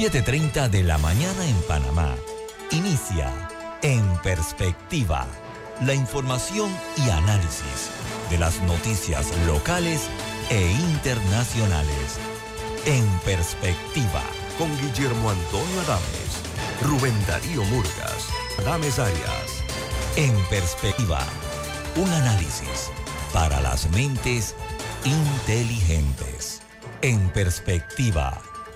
7.30 de la mañana en Panamá. Inicia En Perspectiva. La información y análisis de las noticias locales e internacionales. En Perspectiva. Con Guillermo Antonio Adames, Rubén Darío Murgas, Adames Arias. En Perspectiva. Un análisis para las mentes inteligentes. En Perspectiva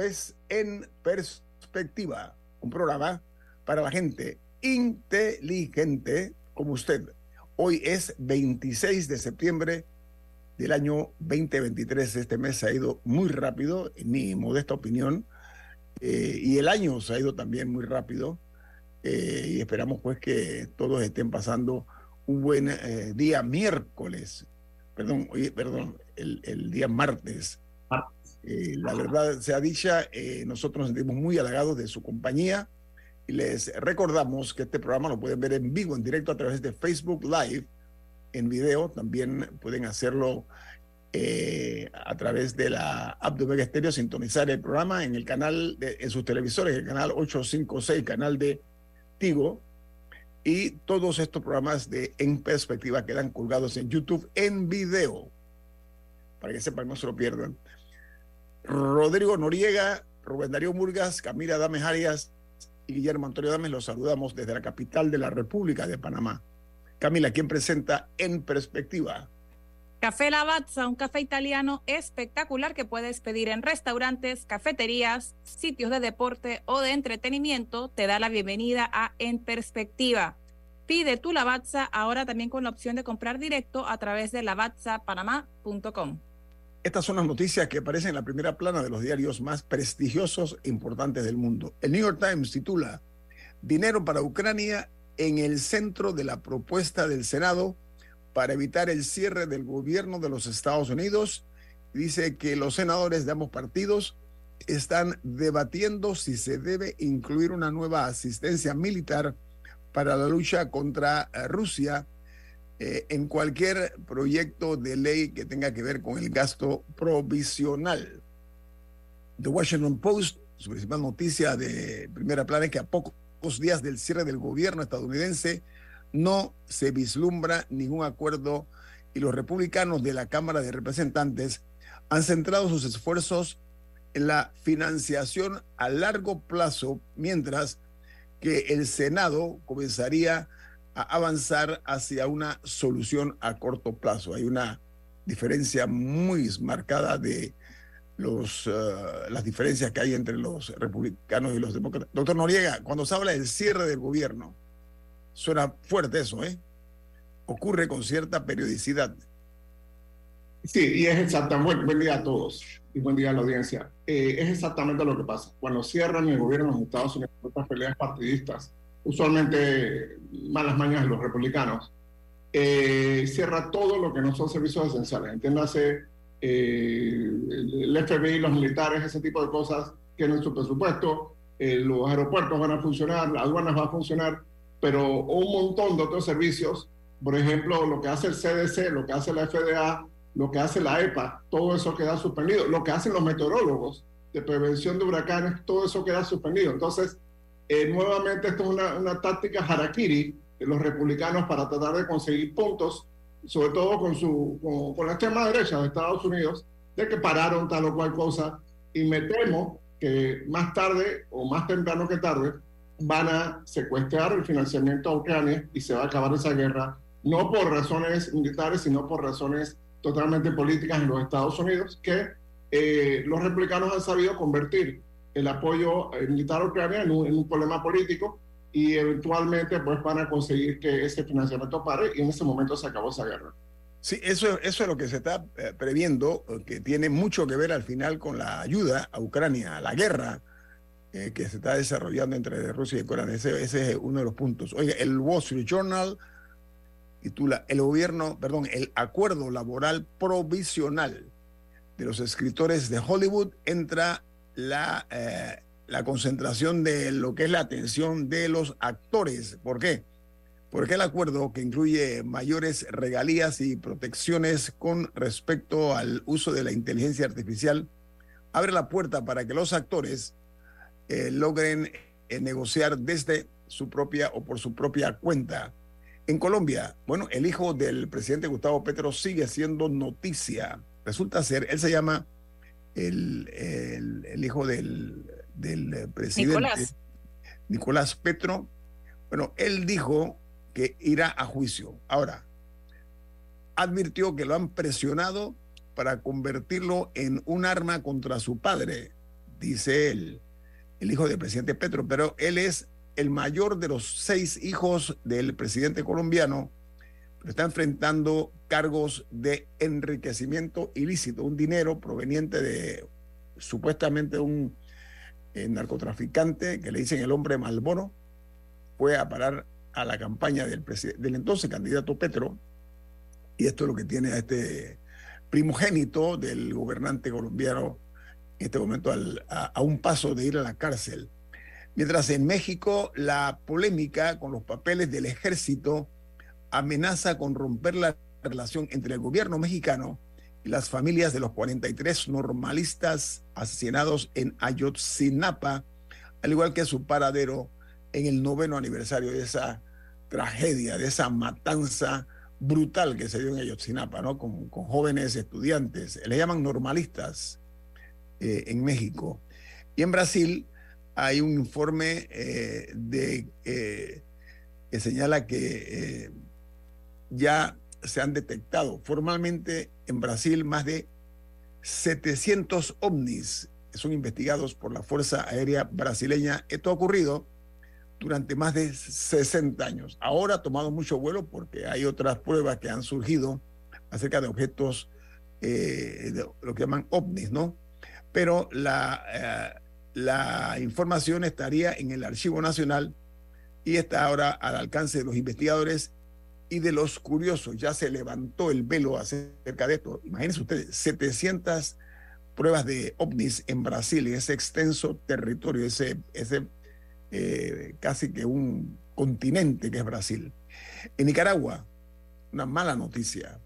Es En Perspectiva, un programa para la gente inteligente como usted. Hoy es 26 de septiembre del año 2023. Este mes ha ido muy rápido, en mi modesta opinión, eh, y el año se ha ido también muy rápido. Eh, y esperamos pues que todos estén pasando un buen eh, día miércoles, perdón, perdón, el día martes eh, la verdad sea dicha, eh, nosotros nos sentimos muy halagados de su compañía y les recordamos que este programa lo pueden ver en vivo, en directo a través de Facebook Live, en video. También pueden hacerlo eh, a través de la app de Omega Stereo, sintonizar el programa en el canal, de, en sus televisores, el canal 856, canal de Tigo. Y todos estos programas de En Perspectiva quedan colgados en YouTube en video, para que sepan, no se lo pierdan. Rodrigo Noriega, Rubén Darío Murgas, Camila Dames Arias y Guillermo Antonio Dames, los saludamos desde la capital de la República de Panamá. Camila, ¿quién presenta En Perspectiva? Café Lavazza, un café italiano espectacular que puedes pedir en restaurantes, cafeterías, sitios de deporte o de entretenimiento, te da la bienvenida a En Perspectiva. Pide tu Lavazza ahora también con la opción de comprar directo a través de lavazzapanamá.com. Estas son las noticias que aparecen en la primera plana de los diarios más prestigiosos e importantes del mundo. El New York Times titula Dinero para Ucrania en el centro de la propuesta del Senado para evitar el cierre del gobierno de los Estados Unidos. Dice que los senadores de ambos partidos están debatiendo si se debe incluir una nueva asistencia militar para la lucha contra Rusia eh, en cualquier proyecto de ley que tenga que ver con el gasto provisional. The Washington Post, su principal noticia de primera plana es que a pocos días del cierre del gobierno estadounidense no se vislumbra ningún acuerdo y los republicanos de la Cámara de Representantes han centrado sus esfuerzos en la financiación a largo plazo, mientras que el Senado comenzaría avanzar hacia una solución a corto plazo. Hay una diferencia muy marcada de los, eh, las diferencias que hay entre los republicanos y los demócratas. Doctor Noriega, cuando se habla del cierre del gobierno, suena fuerte eso, ¿eh? Ocurre con cierta periodicidad. Sí, y es exactamente, buen, día a todos y buen día a la audiencia. Eh, es exactamente lo que pasa. Cuando cierran el gobierno en los Estados Unidos estas peleas partidistas, usualmente malas mañas de los republicanos, eh, cierra todo lo que no son servicios esenciales. Entiéndase, eh, el FBI, los militares, ese tipo de cosas tienen su presupuesto, eh, los aeropuertos van a funcionar, las aduanas van a funcionar, pero un montón de otros servicios, por ejemplo, lo que hace el CDC, lo que hace la FDA, lo que hace la EPA, todo eso queda suspendido, lo que hacen los meteorólogos de prevención de huracanes, todo eso queda suspendido. Entonces, eh, nuevamente, esto es una, una, táctica harakiri de los republicanos para tratar de conseguir puntos, sobre todo con, su, con, la extrema derecha de Estados Unidos, de que pararon tal o cual cosa. Y me temo que más tarde o más temprano que tarde van a secuestrar el financiamiento a Ucrania y se va a acabar esa guerra, no por razones militares, sino por razones totalmente políticas en los Estados Unidos, que eh, los republicanos han sabido convertir el apoyo militar ucraniano en un, problema político y eventualmente pues van a conseguir que ese financiamiento pare y en ese momento se acabó esa guerra. Sí, eso, eso es lo que se está eh, previendo, eh, que tiene mucho que ver al final con la ayuda a Ucrania, a la guerra eh, que se está desarrollando entre Rusia y Ucrania. Ese, ese, es uno de los puntos. Oiga, el Wall Street Journal titula El gobierno, perdón, el acuerdo laboral provisional de los escritores de Hollywood entra la, la concentración de lo que es la atención de los actores. ¿Por qué? porque el acuerdo que incluye mayores regalías y protecciones con respecto al uso de la inteligencia artificial abre la puerta para que los actores eh, logren eh, negociar desde su propia o por su propia cuenta. En Colombia, bueno, el hijo del presidente Gustavo Petro sigue siendo noticia. Resulta ser, él se llama el, el, hijo del, del presidente Nicolás. Nicolás Petro. Bueno, él dijo que irá a juicio. Ahora, advirtió que lo han presionado para convertirlo en un arma contra su padre, dice él, el hijo del presidente Petro, pero él es el mayor de los seis hijos del presidente colombiano, pero está enfrentando cargos de enriquecimiento ilícito, un dinero proveniente de supuestamente un eh, narcotraficante que le dicen el hombre Malbono, fue a parar a la campaña del entonces candidato Petro, y esto es lo que tiene a este primogénito del gobernante colombiano en este momento a, un paso de ir a la cárcel. Mientras en México la polémica con los papeles del ejército amenaza con romper la relación entre el gobierno mexicano y las familias de los 43 normalistas asesinados en Ayotzinapa, al igual que su paradero en el noveno aniversario de esa tragedia, de esa matanza brutal que se dio en Ayotzinapa, ¿no? Con, con jóvenes estudiantes, le llaman normalistas eh, en México. Y en Brasil hay un informe eh, de, eh, que señala que ya se han detectado formalmente en Brasil más de 700 ovnis que son investigados por la Fuerza Aérea Brasileña. Esto ha ocurrido durante más de 60 años. Ahora ha tomado mucho vuelo porque hay otras pruebas que han surgido acerca de objetos, eh, lo que llaman ovnis, ¿no? Pero la, eh, la información estaría en el Archivo Nacional y está ahora al alcance de los investigadores y de los curiosos. Ya se levantó el velo acerca de esto. Imagínense ustedes, 700 pruebas de ovnis en Brasil, en ese extenso territorio, ese, ese eh, casi que un continente que es Brasil. En Nicaragua, una mala noticia.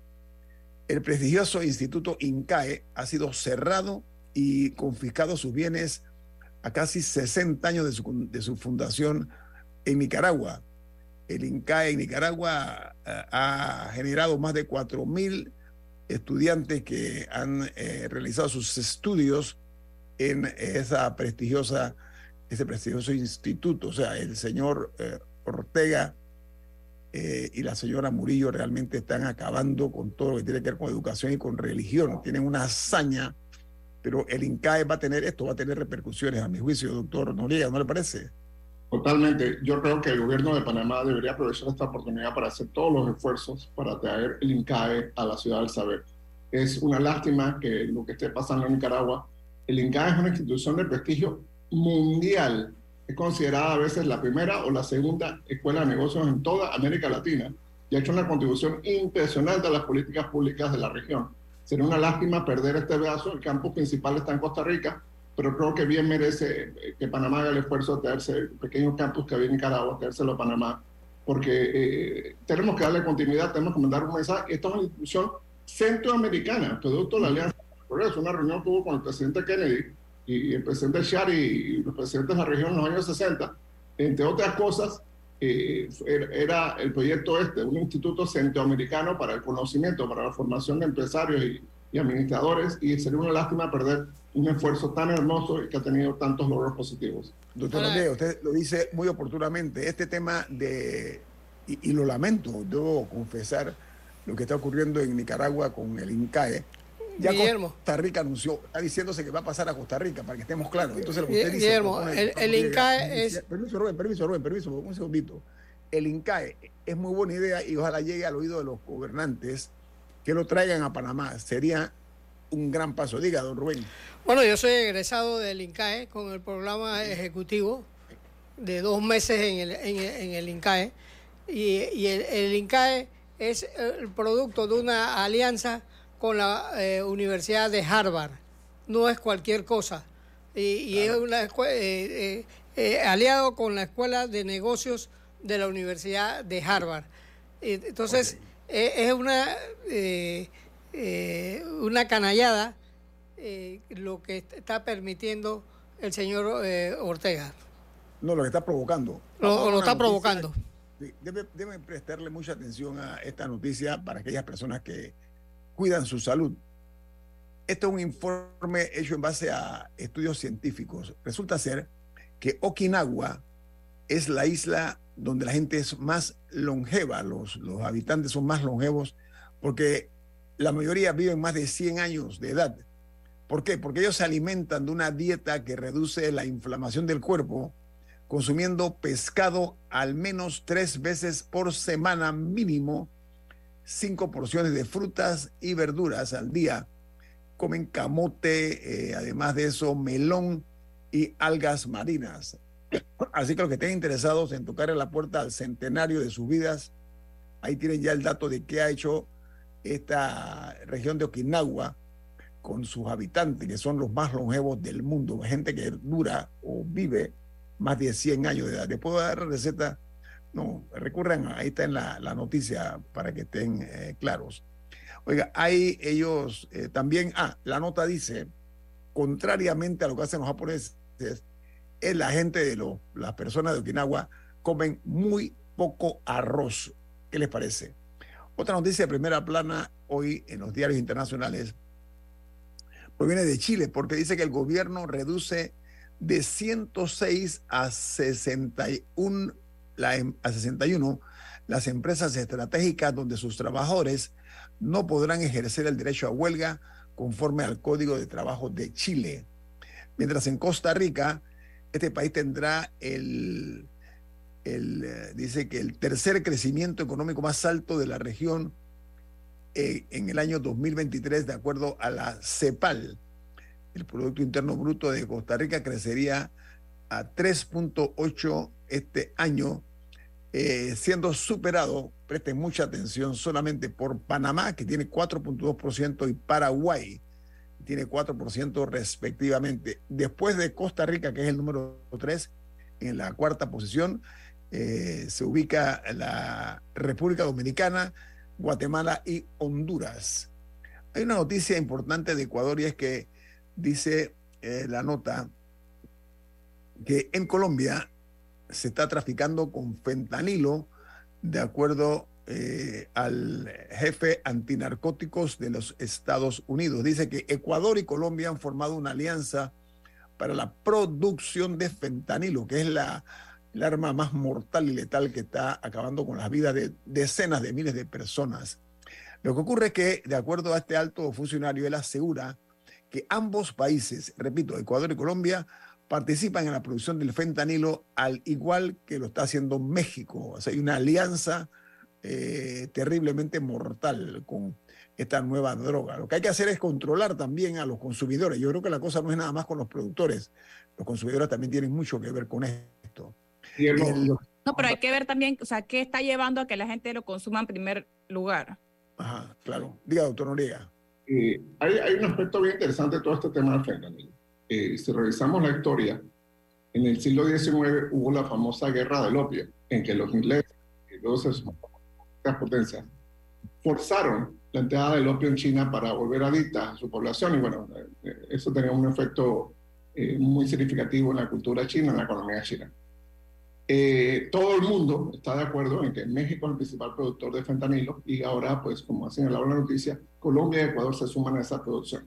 El prestigioso Instituto INCAE ha sido cerrado y confiscado sus bienes a casi 60 años de su, de su fundación en Nicaragua. El INCAE en Nicaragua eh, ha generado más de 4.000 estudiantes que han eh, realizado sus estudios en esa prestigiosa ese prestigioso instituto. O sea, el señor eh, Ortega y la señora Murillo realmente están acabando con todo lo que tiene que ver con educación y con religión. Tienen una hazaña, pero el INCAE va a tener esto, va a tener repercusiones, a mi juicio, doctor Noriega, ¿no le parece? Totalmente. Yo creo que el gobierno de Panamá debería aprovechar esta oportunidad para hacer todos los esfuerzos para traer el INCAE a la ciudad del saber. Es una lástima que lo que esté pasando en Nicaragua, el INCAE es una institución de prestigio mundial. Es considerada a veces la primera o la segunda escuela de negocios en toda América Latina y ha hecho una contribución impresionante a las políticas públicas de la región. Sería una lástima perder este brazo. El campus principal está en Costa Rica, pero creo que bien merece eh, que Panamá haga el esfuerzo de traerse el pequeño campus que había en Nicaragua, traérselo a Panamá, porque eh, tenemos que darle continuidad, tenemos que mandar un mensaje. Esto es una institución centroamericana, producto de la Alianza por eso una reunión que hubo con el presidente Kennedy y, el presidente Shari y los presidentes de la región en los años 60, entre otras cosas, eh, era el proyecto este, un instituto centroamericano para el conocimiento, para la formación de empresarios y, administradores, y sería una lástima perder un esfuerzo tan hermoso y que ha tenido tantos logros positivos. Doctor Andrés, usted lo dice muy oportunamente, este tema de, y, y, lo lamento, debo confesar lo que está ocurriendo en Nicaragua con el INCAE, ya Guillermo. Costa Rica anunció, está diciéndose que va a pasar a Costa Rica, para que estemos claros. Entonces, lo que usted dice, Guillermo, el, INCAE es. Permiso, Rubén, permiso, Rubén, permiso, un segundito. El INCAE es muy buena idea y ojalá llegue al oído de los gobernantes que lo traigan a Panamá. Sería un gran paso. Diga, don Rubén. Bueno, yo soy egresado del INCAE con el programa ejecutivo de dos meses en el, en, el INCAE. Y, el, INCAE es el producto de una alianza con la eh, Universidad de Harvard. No es cualquier cosa. Y, es una eh, eh, aliado con la Escuela de Negocios de la Universidad de Harvard. Entonces, es una, una canallada lo que está permitiendo el señor Ortega. No, lo que está provocando. Lo, lo está provocando. Debe, deben prestarle mucha atención a esta noticia para aquellas personas que cuidan su salud. Esto es un informe hecho en base a estudios científicos. Resulta ser que Okinawa es la isla donde la gente es más longeva, los, los habitantes son más longevos, porque la mayoría viven más de 100 años de edad. ¿Por qué? Porque ellos se alimentan de una dieta que reduce la inflamación del cuerpo, consumiendo pescado al menos tres veces por semana mínimo, cinco porciones de frutas y verduras al día. Comen camote, eh, además de eso, melón y algas marinas. Así que los que estén interesados en tocar en la puerta al centenario de sus vidas, ahí tienen ya el dato de qué ha hecho esta región de Okinawa con sus habitantes, que son los más longevos del mundo, gente que dura o vive más de 100 años de edad. ¿Les puedo dar receta? No, recurran, ahí está en la, noticia para que estén eh, claros. Oiga, hay ellos eh, también, ah, la nota dice, contrariamente a lo que hacen los japoneses, es la gente de los, las personas de Okinawa comen muy poco arroz. ¿Qué les parece? Otra noticia de primera plana hoy en los diarios internacionales proviene de Chile, porque dice que el gobierno reduce de 106 a 61, la, em, a 61 las empresas estratégicas donde sus trabajadores no podrán ejercer el derecho a huelga conforme al Código de Trabajo de Chile. Mientras en Costa Rica, este país tendrá el, eh, dice que el tercer crecimiento económico más alto de la región eh, en el año 2023, de acuerdo a la CEPAL el Producto Interno Bruto de Costa Rica crecería a 3.8 este año, eh, siendo superado, presten mucha atención, solamente por Panamá, que tiene 4.2%, y Paraguay, que tiene 4% respectivamente. Después de Costa Rica, que es el número 3, en la cuarta posición, eh, se ubica la República Dominicana, Guatemala y Honduras. Hay una noticia importante de Ecuador y es que dice eh, la nota que en Colombia se está traficando con fentanilo, de acuerdo eh, al jefe antinarcóticos de los Estados Unidos. Dice que Ecuador y Colombia han formado una alianza para la producción de fentanilo, que es la, la arma más mortal y letal que está acabando con las vidas de decenas de miles de personas. Lo que ocurre es que, de acuerdo a este alto funcionario, él asegura que ambos países, repito, Ecuador y Colombia, participan en la producción del fentanilo al igual que lo está haciendo México. O sea, hay una alianza eh, terriblemente mortal con esta nueva droga. Lo que hay que hacer es controlar también a los consumidores. Yo creo que la cosa no es nada más con los productores. Los consumidores también tienen mucho que ver con esto. No, pero hay que ver también, o sea, qué está llevando a que la gente lo consuma en primer lugar. Ajá, claro. Diga, doctor Noriega. Eh, hay, hay, un aspecto bien interesante de todo este tema del fentanilo. Eh, si revisamos la historia, en el siglo XIX hubo la famosa guerra del opio, en que los ingleses y las potencias forzaron la entrada del opio en China para volver adicta a su población y bueno, eh, eso tenía un efecto muy significativo en la cultura china, en la economía china. Eh, todo el mundo está de acuerdo en que México es el principal productor de fentanilo y ahora, pues como ha señalado la noticia, Colombia y Ecuador se suman a esa producción.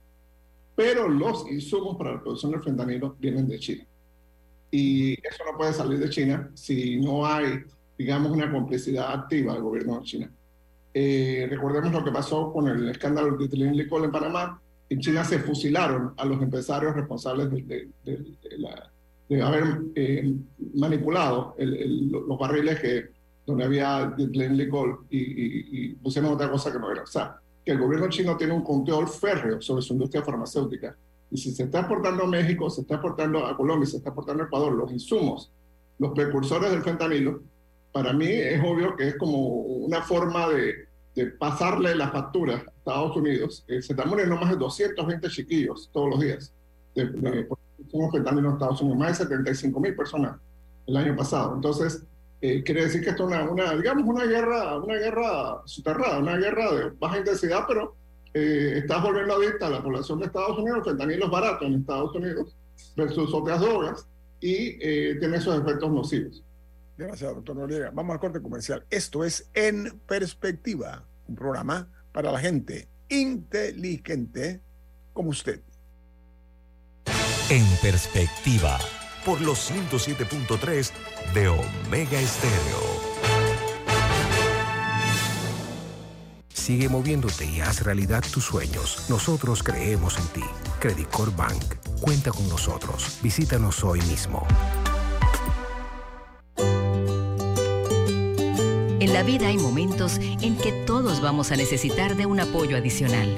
Pero los insumos para la producción del fentanilo vienen de China. Y eso no puede salir de China si no hay, digamos, una complicidad activa del gobierno de China. Eh, recordemos lo que pasó con el escándalo de Licol en Panamá. En China se fusilaron a los empresarios responsables de la de haber eh, manipulado los barriles que, donde había Glenn y, y, pusieron otra cosa que no era. O sea, que el gobierno chino tiene un control férreo sobre su industria farmacéutica. Y si se está exportando a México, se está exportando a Colombia, se está exportando a Ecuador, los insumos, los precursores del fentanilo, para mí es obvio que es como una forma de, de pasarle la factura a Estados Unidos. Eh, se están muriendo más de 220 chiquillos todos los días de, de, por fentanilo en Estados Unidos, más de 75 mil personas el año pasado. Entonces, eh, quiere decir que esto es una, una, digamos, una guerra, una guerra soterrada, una guerra de baja intensidad, pero eh, estás volviendo adicta a la población de Estados Unidos, el fentanilo es barato en Estados Unidos versus otras drogas y eh, tiene esos efectos nocivos. Gracias, doctor Noriega. Vamos al corte comercial. Esto es En Perspectiva, un programa para la gente inteligente como usted. En Perspectiva, por los 107.3 de Omega Estéreo. Sigue moviéndote y haz realidad tus sueños. Nosotros creemos en ti. Credicor Bank. Cuenta con nosotros. Visítanos hoy mismo. En la vida hay momentos en que todos vamos a necesitar de un apoyo adicional.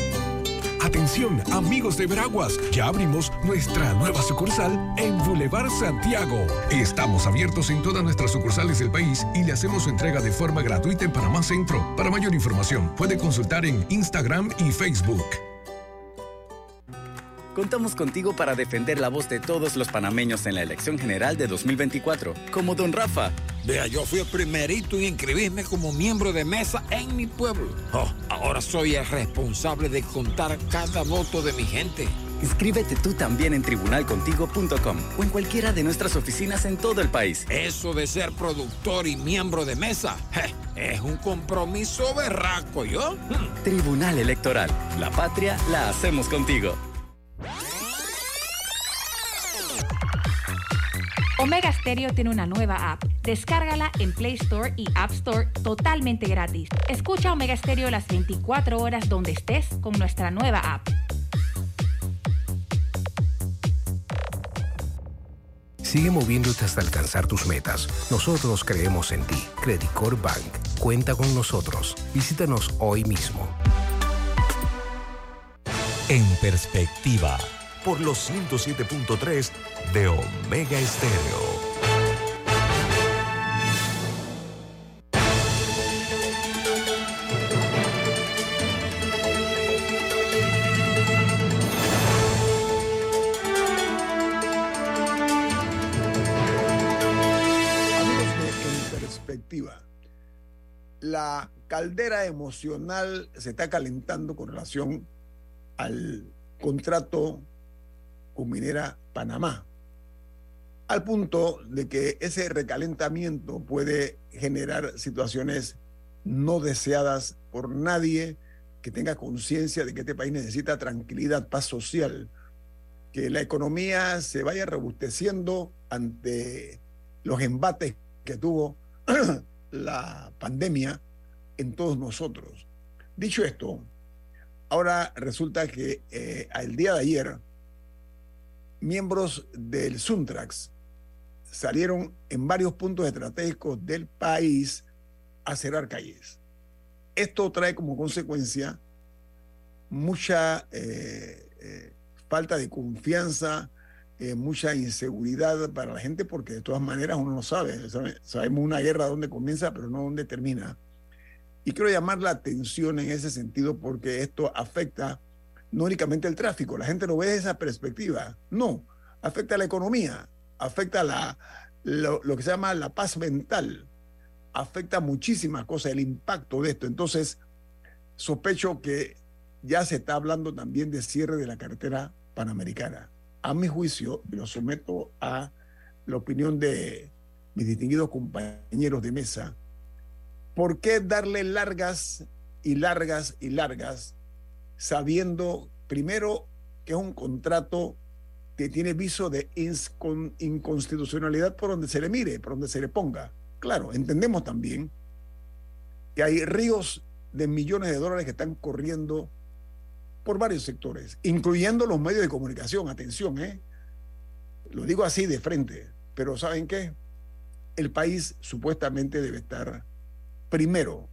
Atención, amigos de Veraguas, ya abrimos nuestra nueva sucursal en Boulevard Santiago. Estamos abiertos en todas nuestras sucursales del país y le hacemos su entrega de forma gratuita en Panamá Centro. Para mayor información, puede consultar en Instagram y Facebook. Contamos contigo para defender la voz de todos los panameños en la elección general de 2024, como don Rafa. Vea, yo fui el primerito en inscribirme como miembro de mesa en mi pueblo. Oh, ahora soy el responsable de contar cada voto de mi gente. Inscríbete tú también en tribunalcontigo.com o en cualquiera de nuestras oficinas en todo el país. Eso de ser productor y miembro de mesa je, es un compromiso berraco, ¿yo? Tribunal Electoral. La patria la hacemos contigo. Omega Stereo tiene una nueva app. Descárgala en Play Store y App Store totalmente gratis. Escucha Omega Stereo las 24 horas donde estés con nuestra nueva app. Sigue moviéndote hasta alcanzar tus metas. Nosotros creemos en ti. Credicor Bank. Cuenta con nosotros. Visítanos hoy mismo. En Perspectiva, por los 107.3 de Omega Estéreo. En Perspectiva, la caldera emocional se está calentando con relación al contrato con Minera Panamá, al punto de que ese recalentamiento puede generar situaciones no deseadas por nadie que tenga conciencia de que este país necesita tranquilidad, paz social, que la economía se vaya robusteciendo ante los embates que tuvo la pandemia en todos nosotros. Dicho esto, ahora resulta que eh, el día de ayer, miembros del Suntrax salieron en varios puntos estratégicos del país a cerrar calles. Esto trae como consecuencia mucha eh, eh, falta de confianza, eh, mucha inseguridad para la gente, porque de todas maneras uno no sabe. sabe. Sabemos una guerra dónde comienza, pero no dónde termina. Y quiero llamar la atención en ese sentido porque esto afecta no únicamente el tráfico, la gente lo ve desde esa perspectiva, no, afecta a la economía, afecta la, lo, lo que se llama la paz mental, afecta muchísimas cosas, el impacto de esto. Entonces, sospecho que ya se está hablando también de cierre de la carretera panamericana. A mi juicio, lo someto a la opinión de mis distinguidos compañeros de mesa, ¿por qué darle largas y largas y largas sabiendo primero que es un contrato que tiene viso de inconstitucionalidad por donde se le mire, por donde se le ponga. Claro, entendemos también que hay ríos de millones de dólares que están corriendo por varios sectores, incluyendo los medios de comunicación. Atención, ¿eh? Lo digo así de frente, pero ¿saben qué? El país supuestamente debe estar primero,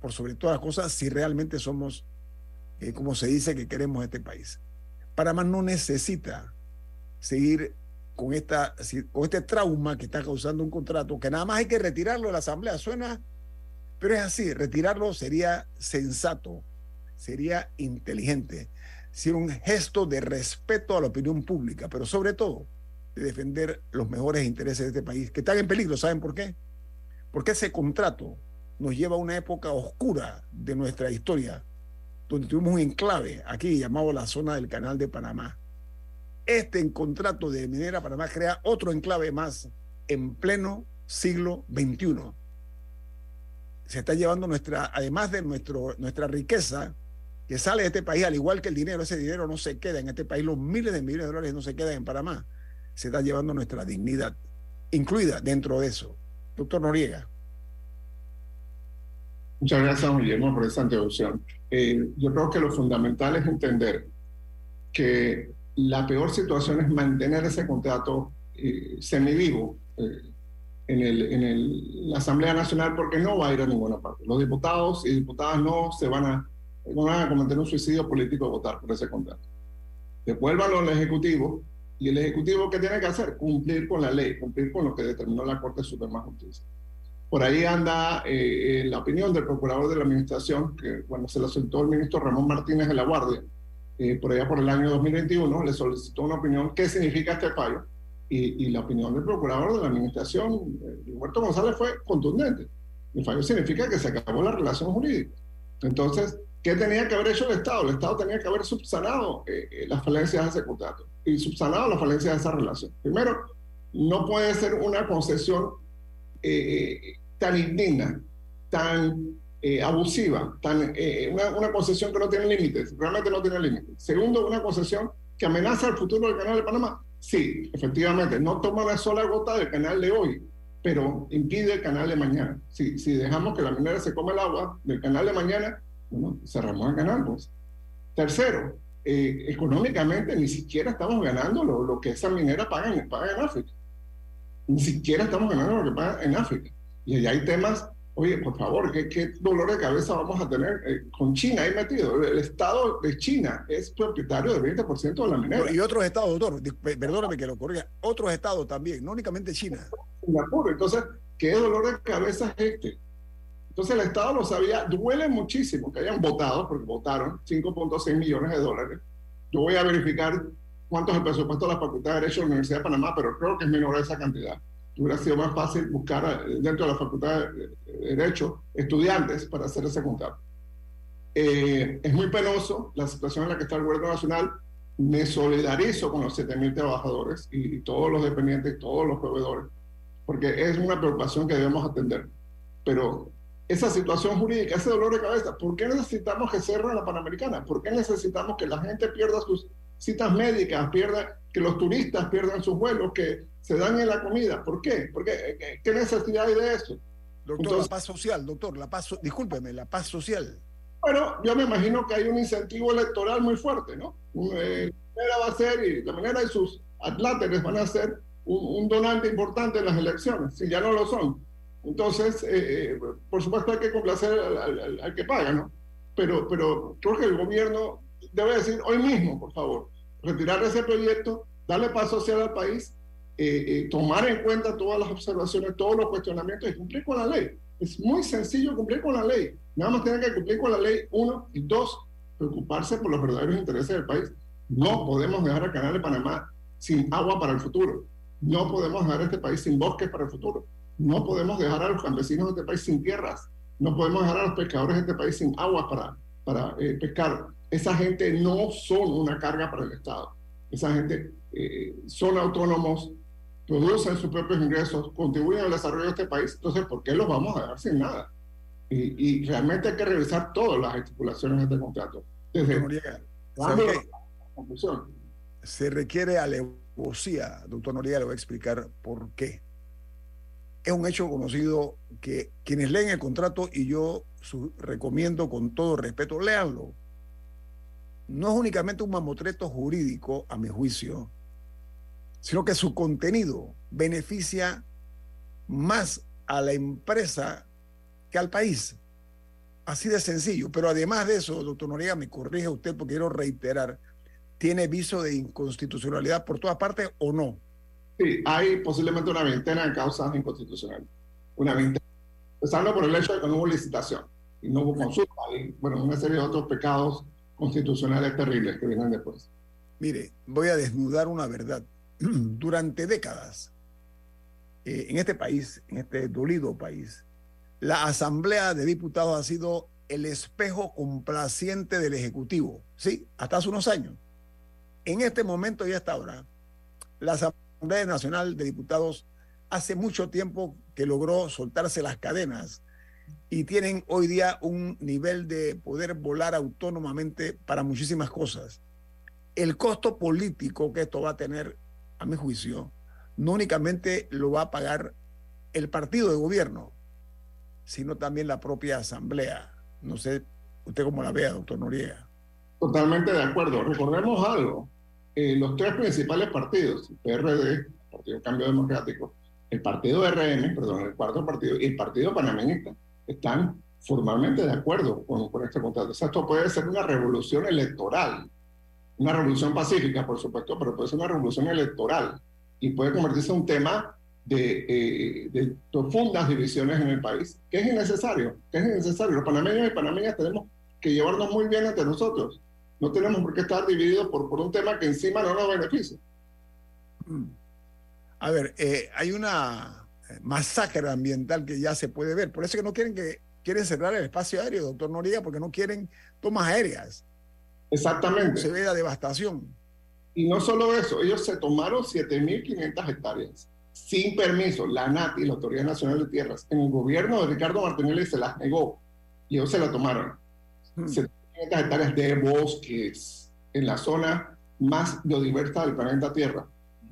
por sobre todas las cosas, si realmente somos, como se dice, que queremos este país. Panamá no necesita seguir con, esta, con este trauma que está causando un contrato, que nada más hay que retirarlo de la Asamblea. Suena, pero es así, retirarlo sería sensato, sería inteligente, sería un gesto de respeto a la opinión pública, pero sobre todo de defender los mejores intereses de este país, que están en peligro. ¿Saben por qué? Porque ese contrato nos lleva a una época oscura de nuestra historia, donde tuvimos un enclave aquí llamado la zona del Canal de Panamá. Este contrato de Minera Panamá crea otro enclave más en pleno siglo XXI. Se está llevando nuestra, además de nuestro, nuestra riqueza, que sale de este país, al igual que el dinero, ese dinero no se queda en este país, los miles de millones de dólares no se quedan en Panamá, se está llevando nuestra dignidad, incluida dentro de eso. Doctor Noriega. Muchas gracias, Guillermo, por esta introducción. Eh, yo creo que lo fundamental es entender que la peor situación es mantener ese contrato eh, semivivo eh, en, el, en el, la Asamblea Nacional porque no va a ir a ninguna parte. Los diputados y diputadas no se van a van a cometer un suicidio político de votar por ese contrato. Devuélvanlo al Ejecutivo y el Ejecutivo, ¿qué tiene que hacer? Cumplir con la ley, cumplir con lo que determinó la Corte Suprema de Justicia. Por ahí anda eh, la opinión del procurador de la Administración, que bueno, se la soltó el ministro Ramón Martínez de la Guardia, eh, por allá por el año 2021, le solicitó una opinión, ¿qué significa este fallo? Y, y la opinión del procurador de la Administración, eh, Roberto González, fue contundente. El fallo significa que se acabó la relación jurídica. Entonces, ¿Qué tenía que haber hecho el Estado? El Estado tenía que haber subsanado eh, eh, las falencias de ese contrato y subsanado las falencias de esa relación. Primero, no puede ser una concesión eh, tan indigna, tan abusiva, tan, una, una, concesión que no tiene límites, realmente no tiene límites. Segundo, una concesión que amenaza el futuro del canal de Panamá. Sí, efectivamente, no toma una sola gota del canal de hoy, pero impide el canal de mañana. Si, si dejamos que la minera se come el agua del canal de mañana, cerramos el canal. Pues. Tercero, eh, económicamente ni siquiera estamos ganando lo, lo que esa minera paga paga en África. Ni siquiera estamos ganando lo que paga en África. Y allá hay temas, oye, por favor, ¿qué, qué dolor de cabeza vamos a tener eh, con China ahí metido? El Estado de China es propietario del 20% de la minera. Y otros estados, doctor, perdóname que lo corrija, otros estados también, no únicamente China. Singapur. Entonces, ¿qué dolor de cabeza es este? Entonces el Estado lo sabía, duele muchísimo que hayan votado, porque votaron 5.6 millones de dólares. Yo voy a verificar cuánto es el presupuesto de la Facultad de Derecho de la Universidad de Panamá, pero creo que es menor esa cantidad. Hubiera sido más fácil buscar eh, dentro de la Facultad de Derecho estudiantes para hacer ese contrato. Eh, es muy penoso la situación en la que está el gobierno nacional. Me solidarizo con los 7.000 trabajadores y, y todos los dependientes, todos los proveedores, porque es una preocupación que debemos atender. Pero esa situación jurídica, ese dolor de cabeza. ¿Por qué necesitamos que cierren la Panamericana? ¿Por qué necesitamos que la gente pierda sus citas médicas, pierda, que los turistas pierdan sus vuelos, que se dañe la comida? ¿Por qué? ¿Por qué? ¿Qué necesidad hay de eso? Doctor, la paz social, doctor, la paz, discúlpeme, la paz social. Bueno, yo me imagino que hay un incentivo electoral muy fuerte, ¿no? Eh, va a ser, y de manera de sus atláteres van a ser un, un donante importante en las elecciones, si ya no lo son entonces, eh, eh, por supuesto hay que complacer al, que paga, ¿no? Pero, pero creo que el gobierno debe decir hoy mismo, por favor, retirar ese proyecto, darle paso social al país, eh, tomar en cuenta todas las observaciones, todos los cuestionamientos y cumplir con la ley. Es muy sencillo cumplir con la ley. Nada más tienen que cumplir con la ley, uno, y dos, preocuparse por los verdaderos intereses del país. No podemos dejar al Canal de Panamá sin agua para el futuro. No podemos dejar este país sin bosques para el futuro. No podemos dejar a los campesinos de este país sin tierras. No podemos dejar a los pescadores de este país sin agua para, para eh, pescar. Esa gente no son una carga para el Estado. Esa gente eh, son autónomos, producen sus propios ingresos, contribuyen al desarrollo de este país. Entonces, ¿por qué los vamos a dejar sin nada? Y, realmente hay que revisar todas las estipulaciones de este contrato. Desde la conclusión. se requiere alevosía. Doctor Noriega le voy a explicar por qué. Es un hecho conocido que quienes leen el contrato, y yo su, recomiendo con todo respeto, léanlo. No es únicamente un mamotreto jurídico, a mi juicio, sino que su contenido beneficia más a la empresa que al país. Así de sencillo. Pero además de eso, doctor Noriega, me corrige usted porque quiero reiterar, ¿tiene viso de inconstitucionalidad por todas partes o no? Sí, hay posiblemente una veintena de causas inconstitucionales. Una veintena. Empezando por el hecho de que no hubo licitación y no hubo consulta y, bueno, una serie de otros pecados constitucionales terribles que vienen después. Mire, voy a desnudar una verdad. Durante décadas, eh, en este país, en este dolido país, la Asamblea de Diputados ha sido el espejo complaciente del Ejecutivo, sí, hasta hace unos años. En este momento y hasta ahora, la Asamblea Nacional de Diputados hace mucho tiempo que logró soltarse las cadenas y tienen hoy día un nivel de poder volar autónomamente para muchísimas cosas. El costo político que esto va a tener, a mi juicio, no únicamente lo va a pagar el partido de gobierno, sino también la propia asamblea. No sé, usted cómo la vea, doctor Noriega. Totalmente de acuerdo. Recordemos algo. Eh, los tres principales partidos, el PRD, el Partido Cambio Democrático, el Partido RM, perdón, el cuarto partido, y el Partido Panameñista, están formalmente de acuerdo con, con este contrato. O sea, esto puede ser una revolución electoral, una revolución pacífica, por supuesto, pero puede ser una revolución electoral y puede convertirse en un tema de, eh, de, profundas divisiones en el país, que es innecesario, que es innecesario. Los panameños y panameñas tenemos que llevarnos muy bien entre nosotros. No tenemos por qué estar divididos por, por un tema que encima no nos beneficia. A ver, eh, hay una masacre ambiental que ya se puede ver. Por eso que no quieren que quieren cerrar el espacio aéreo, doctor Noriega, porque no quieren tomas aéreas. Exactamente. Se ve la devastación. Y no solo eso, ellos se tomaron 7.500 hectáreas sin permiso. La NATI, la Autoridad Nacional de Tierras, en el gobierno de Ricardo Martinelli se las negó y ellos se la tomaron. Hmm. 7.500 hectáreas de bosques en la zona más biodiversa del planeta Tierra.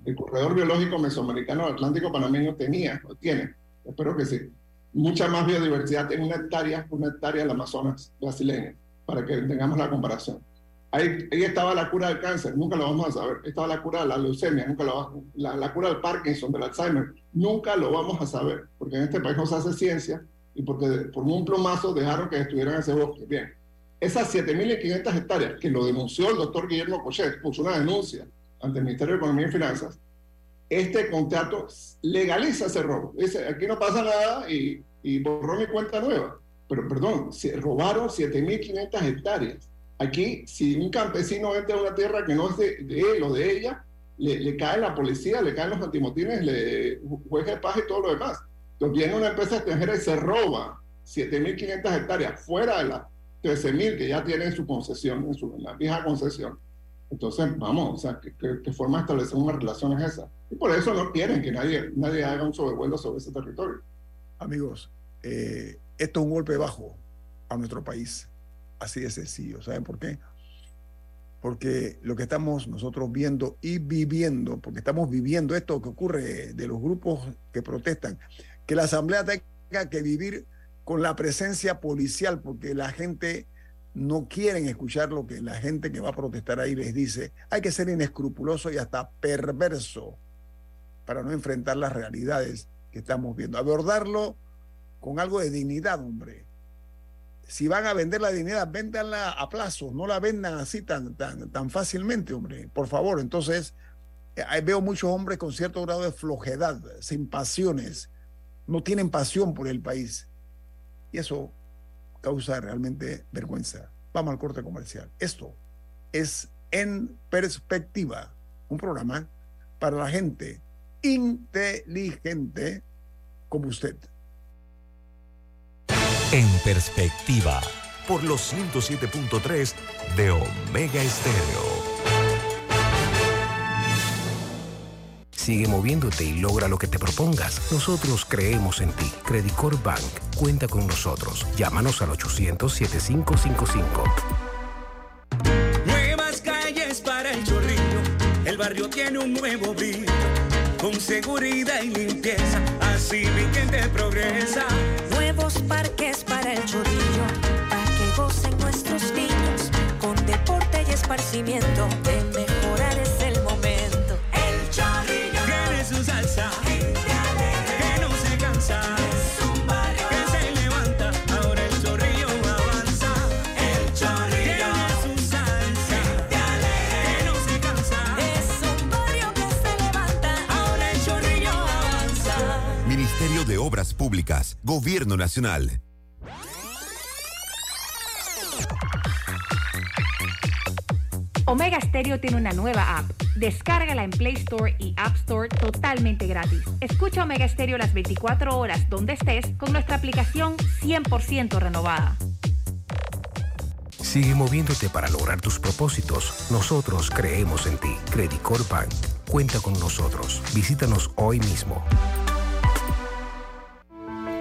El corredor biológico mesoamericano atlántico panameño tenía, o tiene, espero que sí, mucha más biodiversidad en una hectárea, una hectárea del Amazonas brasileño, para que tengamos la comparación. Ahí, ahí, estaba la cura del cáncer, nunca lo vamos a saber. Estaba la cura de la leucemia, nunca lo la, la cura del Parkinson, del Alzheimer, nunca lo vamos a saber, porque en este país no se hace ciencia y porque por un plomazo dejaron que destruyeran ese bosque. Bien, esas 7.500 hectáreas que lo denunció el doctor Guillermo Cochet, puso una denuncia ante el Ministerio de Economía y Finanzas, este contrato legaliza ese robo. Dice, aquí no pasa nada y, y borró mi cuenta nueva. Pero perdón, se robaron 7.500 hectáreas. Aquí, si un campesino entra a una tierra que no es de, de él o de ella, le, le, cae la policía, le caen los antimotines, le juez de paz y todo lo demás. Entonces viene una empresa extranjera y se roba 7.500 hectáreas fuera de las 13.000 que ya tiene en su concesión, en, su, en la vieja concesión. Entonces, vamos, o sea, ¿qué, qué, qué forma de establecer una relación es esa? Y por eso no quieren que nadie, nadie haga un sobrevuelo sobre ese territorio. Amigos, eh, esto es un golpe bajo a nuestro país. Así de sencillo. ¿Saben por qué? Porque lo que estamos nosotros viendo y viviendo, porque estamos viviendo esto que ocurre de los grupos que protestan, que la Asamblea tenga que vivir con la presencia policial, porque la gente no quieren escuchar lo que la gente que va a protestar ahí les dice. Hay que ser inescrupuloso y hasta perverso para no enfrentar las realidades que estamos viendo. Abordarlo con algo de dignidad, hombre. Si van a vender la dignidad, véndanla a plazos, no la vendan así tan, tan, tan fácilmente, hombre. Por favor, entonces, eh, veo muchos hombres con cierto grado de flojedad, sin pasiones, no tienen pasión por el país. Y eso causa realmente vergüenza. Vamos al corte comercial. Esto es En Perspectiva, un programa para la gente inteligente como usted. En Perspectiva, por los 107.3 de Omega Estéreo. Sigue moviéndote y logra lo que te propongas. Nosotros creemos en ti. Credicor Bank. Cuenta con nosotros. Llámanos al 800-7555. Nuevas calles para el chorrillo un nuevo brillo, con seguridad y limpieza, así mi gente progresa. Nuevos parques para el chodillo, para que gocen nuestros niños, con deporte y esparcimiento, de Públicas, Gobierno Nacional. Omega Stereo tiene una nueva app. Descárgala en Play Store y App Store totalmente gratis. Escucha Omega Stereo las 24 horas donde estés con nuestra aplicación 100% renovada. Sigue moviéndote para lograr tus propósitos. Nosotros creemos en ti. Credicor Bank. Cuenta con nosotros. Visítanos hoy mismo.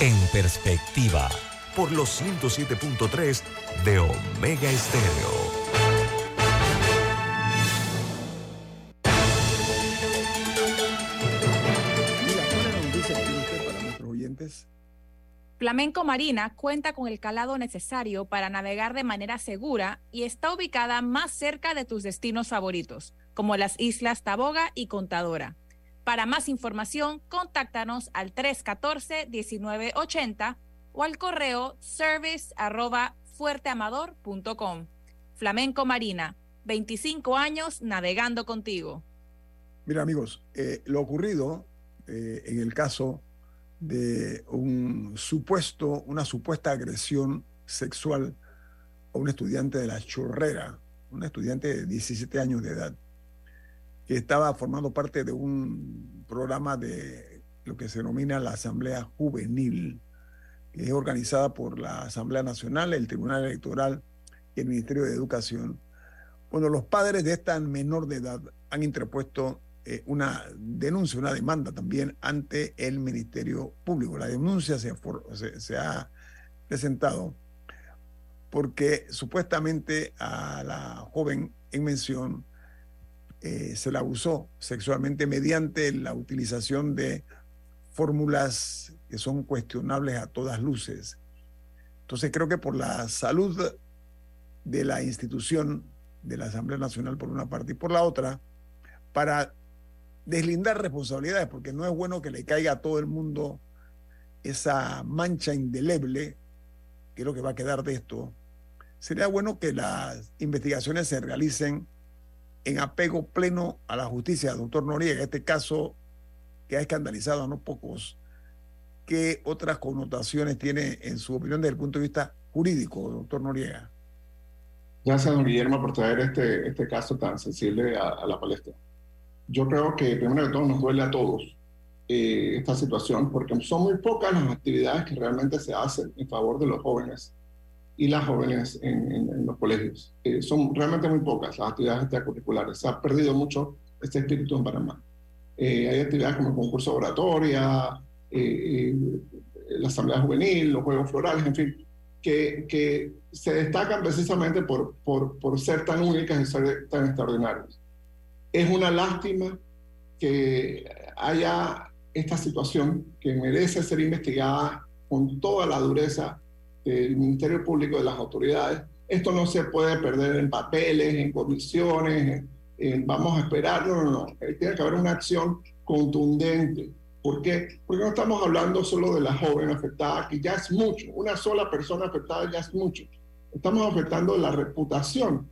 En perspectiva, por los 107.3 de Omega Estéreo. Mira, ¿cuál es la noticia que tiene usted para nuestros oyentes? Flamenco Marina cuenta con el calado necesario para navegar de manera segura y está ubicada más cerca de tus destinos favoritos, como las islas Taboga y Contadora. Para más información, contáctanos al 314-1980 o al correo service arroba fuerteamador.com. Flamenco Marina, 25 años navegando contigo. Mira, amigos, eh, lo ocurrido eh, en el caso de un supuesto, una supuesta agresión sexual a un estudiante de la chorrera, un estudiante de 17 años de edad, que estaba formando parte de un programa de lo que se denomina la Asamblea Juvenil, que es organizada por la Asamblea Nacional, el Tribunal Electoral y el Ministerio de Educación. Bueno, los padres de esta menor de edad han interpuesto eh, una denuncia, una demanda también ante el Ministerio Público. La denuncia se- se ha presentado porque supuestamente a la joven en mención eh, se la abusó sexualmente mediante la utilización de fórmulas que son cuestionables a todas luces. Entonces creo que por la salud de la institución de la Asamblea Nacional por una parte y por la otra, para deslindar responsabilidades, porque no es bueno que le caiga a todo el mundo esa mancha indeleble, que es lo que va a quedar de esto, sería bueno que las investigaciones se realicen en apego pleno a la justicia. Doctor Noriega, este caso que ha escandalizado a no pocos, ¿qué otras connotaciones tiene en su opinión desde el punto de vista jurídico, doctor Noriega? Gracias, don Guillermo, por traer este, este caso tan sensible a, a la palestra. Yo creo que primero de todo nos duele a todos eh, esta situación porque son muy pocas las actividades que realmente se hacen en favor de los jóvenes y las jóvenes en, en- en los colegios. Eh, son realmente muy pocas las actividades extracurriculares. Se ha perdido mucho este espíritu en Panamá. Eh, hay actividades como el concurso de oratoria, eh, eh, la asamblea juvenil, los juegos florales, en fin, que, que se destacan precisamente por, por, por ser tan únicas y ser tan extraordinarias. Es una lástima que haya esta situación que merece ser investigada con toda la dureza del Ministerio Público, de las autoridades. Esto no se puede perder en papeles, en comisiones, en, en vamos a esperar, no, no, no. Eh, Tiene que haber una acción contundente. ¿Por qué? Porque no estamos hablando solo de la joven afectada, que ya es mucho. Una sola persona afectada ya es mucho. Estamos afectando la reputación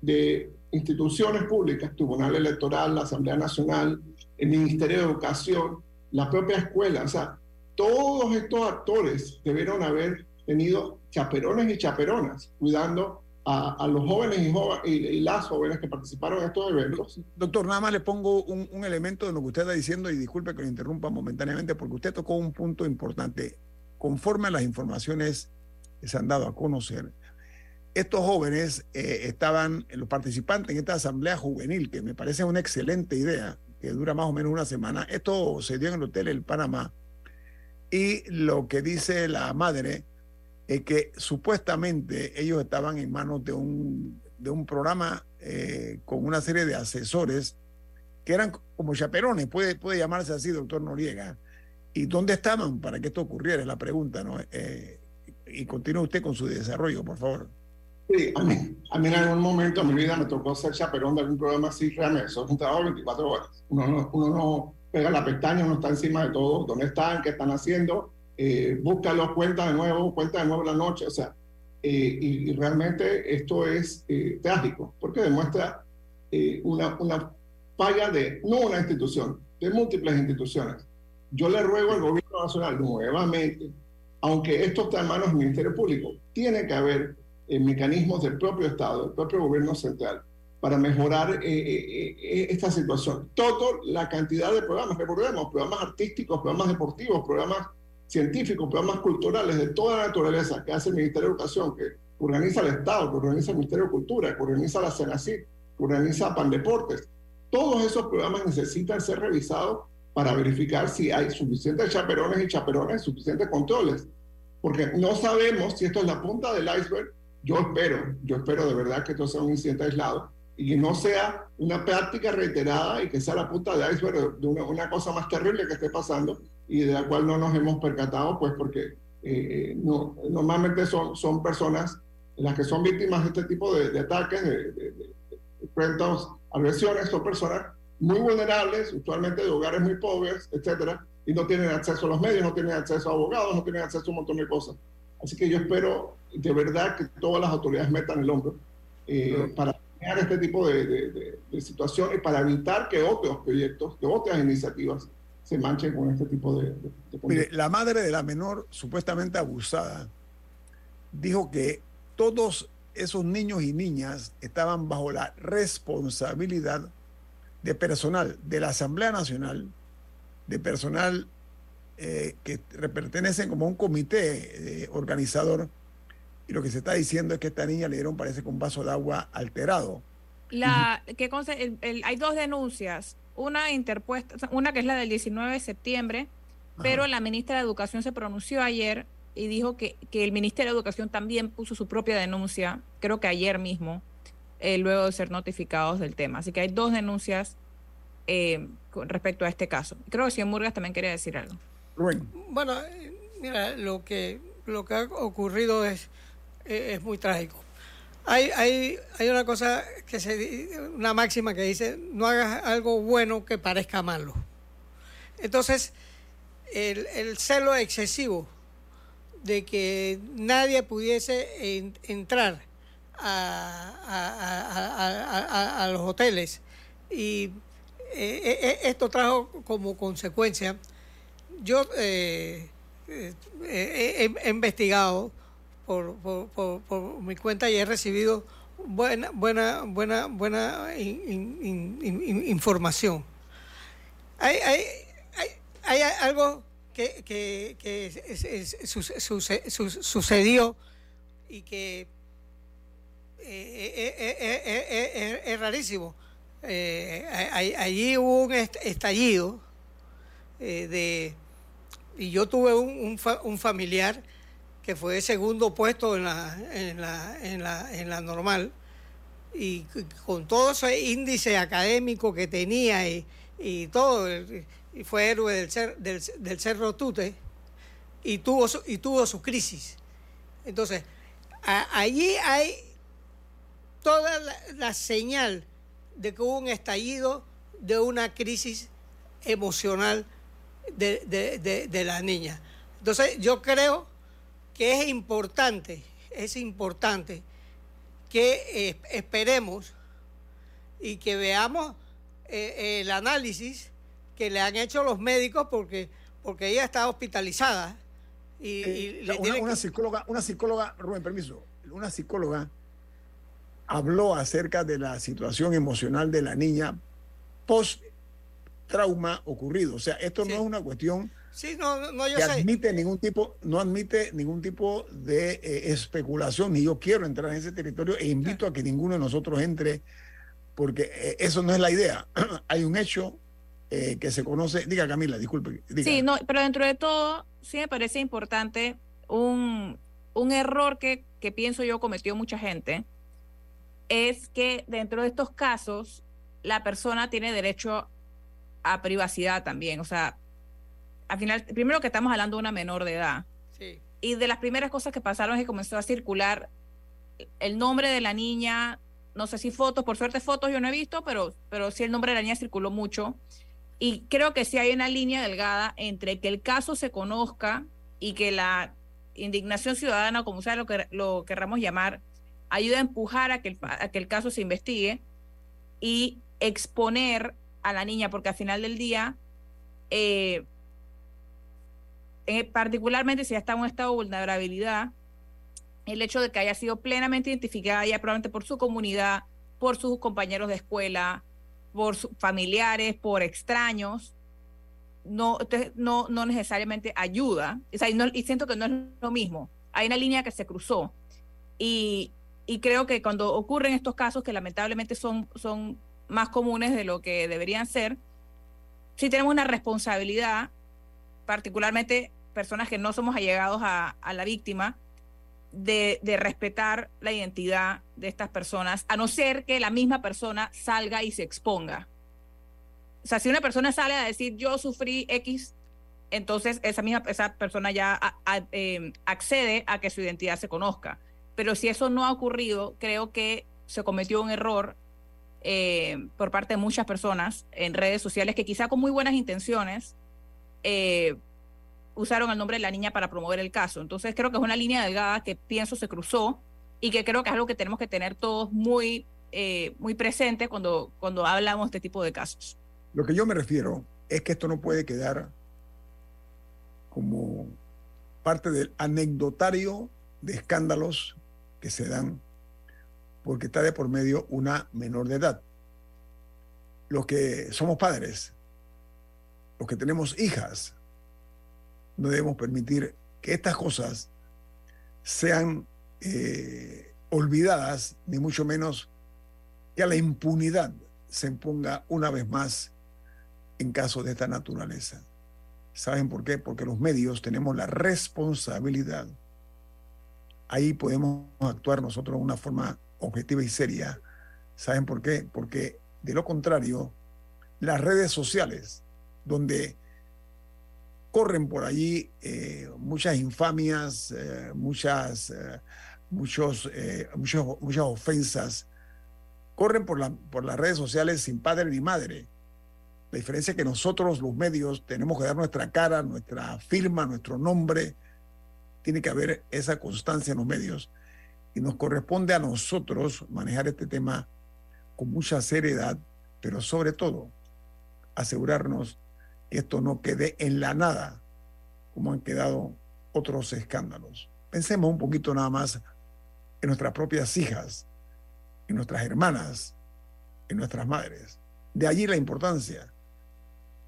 de instituciones públicas, Tribunal Electoral, la Asamblea Nacional, el Ministerio de Educación, la propia escuela. O sea, todos estos actores debieron haber tenido chaperones y chaperonas cuidando a, los jóvenes y, y, las jóvenes que participaron en estos eventos. Doctor, nada más le pongo un, un, elemento de lo que usted está diciendo y disculpe que lo interrumpa momentáneamente porque usted tocó un punto importante. Conforme a las informaciones que se han dado a conocer, estos jóvenes eh, estaban, los participantes en esta asamblea juvenil, que me parece una excelente idea, que dura más o menos una semana. Esto se dio en el Hotel El Panamá. Y lo que dice la madre es que supuestamente ellos estaban en manos de un, de un programa eh, con una serie de asesores que eran como chaperones, puede, puede llamarse así, doctor Noriega. ¿Y dónde estaban para que esto ocurriera? Es la pregunta, ¿no? Eh, y continúe usted con su desarrollo, por favor. Sí, a mí, a mí en algún momento de mi vida me tocó ser chaperón de algún programa así, realmente, eso es un trabajo de 24 horas. Uno no, uno no pega la pestaña, uno está encima de todo, dónde están, qué están haciendo, eh, búscalos, cuenta de nuevo, cuenta de nuevo la noche, o sea, eh, y, realmente esto es eh, trágico, porque demuestra eh, una, una falla de, no una institución, de múltiples instituciones. Yo le ruego al gobierno nacional nuevamente, aunque esto está en manos del Ministerio Público, tiene que haber mecanismos del propio Estado, del propio gobierno central, para mejorar esta situación. Toda la cantidad de programas, recordemos, programas artísticos, programas deportivos, programas científicos, programas culturales de toda la naturaleza que hace el Ministerio de Educación, que organiza el Estado, que organiza el Ministerio de Cultura, que organiza la CENACID, que organiza Pandeportes. Todos esos programas necesitan ser revisados para verificar si hay suficientes chaperones y chaperones, suficientes controles. Porque no sabemos si esto es la punta del iceberg. Yo espero, yo espero de verdad que esto sea un incidente aislado y que no sea una práctica reiterada y que sea la punta del iceberg de una, una cosa más terrible que esté pasando y de la cual no nos hemos percatado, pues porque eh, no, normalmente son, son personas las que son víctimas de este tipo de, ataques, de, de, de, agresiones, son personas muy vulnerables, usualmente de hogares muy pobres, etcétera, y no tienen acceso a los medios, no tienen acceso a abogados, no tienen acceso a un montón de cosas. Así que yo espero de verdad que todas las autoridades metan el hombro eh, para crear este tipo de, situaciones, para evitar que otros proyectos, que otras iniciativas se manchen con este tipo de... Mire, la madre de la menor supuestamente abusada dijo que todos esos niños y niñas estaban bajo la responsabilidad de personal de la Asamblea Nacional, de personal eh, que pertenecen como un comité eh, organizador, y lo que se está diciendo es que esta niña le dieron, parece que un vaso de agua alterado. La, que hay dos denuncias una interpuesta, una que es la del 19 de septiembre, pero la ministra de Educación se pronunció ayer y dijo que, que, el Ministerio de Educación también puso su propia denuncia, creo que ayer mismo, eh, luego de ser notificados del tema. Así que hay dos denuncias eh, con respecto a este caso. Creo que señor Murgas también quería decir algo. Bueno, mira, lo que, lo que ha ocurrido es, es muy trágico. Hay, hay, hay una cosa que se una máxima que dice no hagas algo bueno que parezca malo. Entonces, el, el celo excesivo de que nadie pudiese entrar a, a, a, los hoteles y eh, eh, eh, esto trajo como consecuencia, yo he investigado por, por, por, mi cuenta y he recibido buena, buena, buena, buena información. Hay, hay, hay, algo que, que, que sucedió y que es, rarísimo. allí hubo un estallido de y yo tuve un, un familiar que fue segundo puesto en la, en la, en la, en la normal, y con todo ese índice académico que tenía y, y todo, y fue héroe del, cer, del, Cerro Tute, y tuvo su, y tuvo crisis. Entonces, allí hay toda la, la señal de que hubo un estallido de una crisis emocional de, de, de, de la niña. Entonces, yo creo que es importante, es importante que eh, esperemos y que veamos eh, el análisis que le han hecho los médicos porque, porque ella está hospitalizada. Y, eh, una, psicóloga, una psicóloga, Rubén, permiso, una psicóloga habló acerca de la situación emocional de la niña post trauma ocurrido. O sea, esto no es una cuestión sí, no, no, yo que sé. admite ningún tipo, no admite ningún tipo de eh, especulación, ni yo quiero entrar en ese territorio e invito a que ninguno de nosotros entre, porque eh, eso no es la idea. Hay un hecho eh, que se conoce. Diga Camila, disculpe. diga. Sí, no, pero dentro de todo, sí me parece importante un, un error que, que pienso yo cometió mucha gente, es que dentro de estos casos la persona tiene derecho a privacidad también. O sea, al final, primero que estamos hablando de una menor de edad. Sí. Y de las primeras cosas que pasaron es que comenzó a circular el nombre de la niña, no sé si fotos, por suerte fotos yo no he visto, pero, pero sí el nombre de la niña circuló mucho. Y creo que sí hay una línea delgada entre que el caso se conozca y que la indignación ciudadana, como sea lo que lo querramos llamar, ayuda a empujar a que el, a que el caso se investigue y exponer a la niña, porque al final del día, eh, eh, particularmente si ya está en un estado de vulnerabilidad, el hecho de que haya sido plenamente identificada ya probablemente por su comunidad, por sus compañeros de escuela, por sus familiares, por extraños, no, no, no necesariamente ayuda. O sea, y, no- siento que no es lo mismo. Hay una línea que se cruzó. Y, y creo que cuando ocurren estos casos, que lamentablemente son, son más comunes de lo que deberían ser, sí tenemos una responsabilidad, particularmente personas que no somos allegados a, la víctima, de, respetar la identidad de estas personas, a no ser que la misma persona salga y se exponga. O sea, si una persona sale a decir yo sufrí X, entonces esa misma esa persona ya eh, accede a que su identidad se conozca. Pero si eso no ha ocurrido, creo que se cometió un error eh, por parte de muchas personas en redes sociales que quizá con muy buenas intenciones eh, usaron el nombre de la niña para promover el caso. Entonces creo que es una línea delgada que pienso se cruzó y que creo que es algo que tenemos que tener todos muy, eh, muy presente cuando, cuando hablamos de este tipo de casos. Lo que yo me refiero es que esto no puede quedar como parte del anecdotario de escándalos que se dan porque está de por medio una menor de edad. Los que somos padres, los que tenemos hijas, no debemos permitir que estas cosas sean eh, olvidadas, ni mucho menos que a la impunidad se imponga una vez más en casos de esta naturaleza. ¿Saben por qué? Porque los medios tenemos la responsabilidad. Ahí podemos actuar nosotros de una forma objetiva y seria. ¿Saben por qué? Porque de lo contrario, las redes sociales, donde corren por allí eh, muchas infamias, eh, muchas, eh, muchos, muchos- muchas ofensas, corren por, la- por las redes sociales sin padre ni madre. La diferencia es que nosotros, los medios, tenemos que dar nuestra cara, nuestra firma, nuestro nombre. Tiene que haber esa constancia en los medios. Y nos corresponde a nosotros manejar este tema con mucha seriedad, pero sobre todo asegurarnos que esto no quede en la nada, como han quedado otros escándalos. Pensemos un poquito nada más en nuestras propias hijas, en nuestras hermanas, en nuestras madres. De allí la importancia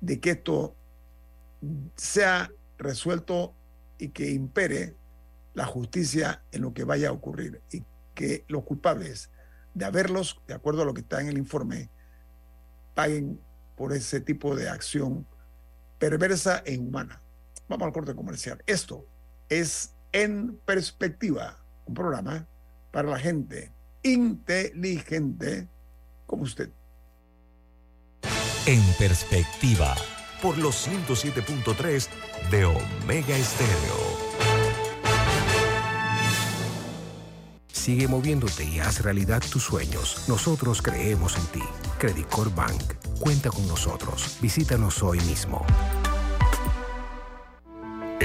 de que esto sea resuelto y que impere la justicia en lo que vaya a ocurrir y que los culpables de haberlos, de acuerdo a lo que está en el informe, paguen por ese tipo de acción perversa e inhumana. Vamos al corte comercial. Esto es En Perspectiva, un programa para la gente inteligente como usted. En perspectiva, por los 107.3 de Omega Estéreo. Sigue moviéndote y haz realidad tus sueños. Nosotros creemos en ti. Credicor Bank. Cuenta con nosotros. Visítanos hoy mismo.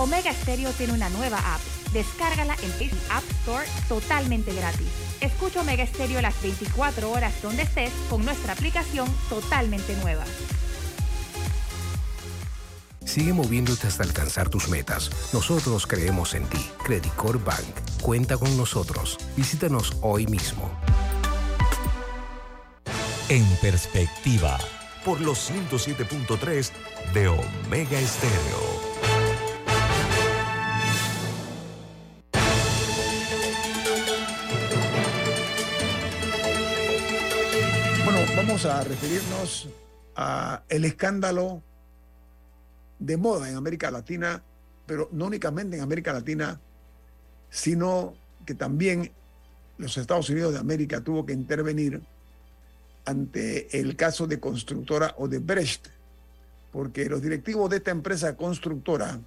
Omega Stereo tiene una nueva app. Descárgala en App Store totalmente gratis. Escucha Omega Stereo las 24 horas donde estés con nuestra aplicación totalmente nueva. Sigue moviéndote hasta alcanzar tus metas. Nosotros creemos en ti. Credit Bank. Cuenta con nosotros. Visítanos hoy mismo. En perspectiva, por los 107.3 de Omega Estéreo. Vamos a referirnos a el escándalo de moda en América Latina, pero no únicamente en América Latina, sino que también los Estados Unidos de América tuvo que intervenir ante el caso de constructora Odebrecht, porque los directivos de esta empresa constructora